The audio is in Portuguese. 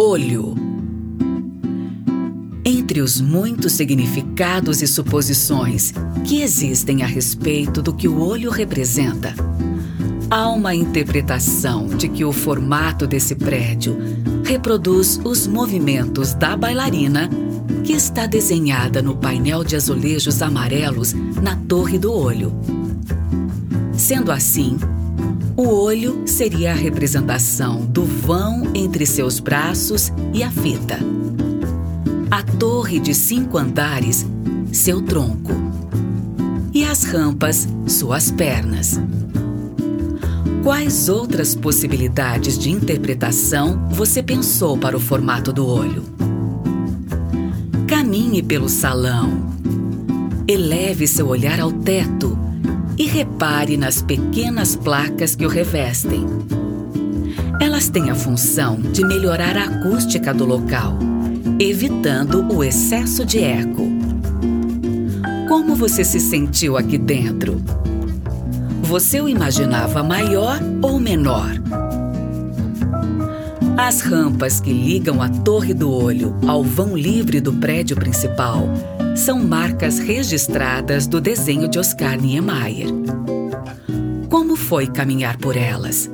Olho. Entre os muitos significados e suposições que existem a respeito do que o olho representa, há uma interpretação de que o formato desse prédio reproduz os movimentos da bailarina que está desenhada no painel de azulejos amarelos na torre do olho. Sendo assim, o olho seria a representação do vão entre seus braços e a fita. A torre de cinco andares, seu tronco. E as rampas, suas pernas. Quais outras possibilidades de interpretação você pensou para o formato do olho? Caminhe pelo salão. Eleve seu olhar ao teto e repare nas pequenas placas que o revestem. Elas têm a função de melhorar a acústica do local, evitando o excesso de eco. Como você se sentiu aqui dentro? Você o imaginava maior ou menor? As rampas que ligam a Torre do Olho ao vão livre do prédio principal são marcas registradas do desenho de Oscar Niemeyer. Como foi caminhar por elas?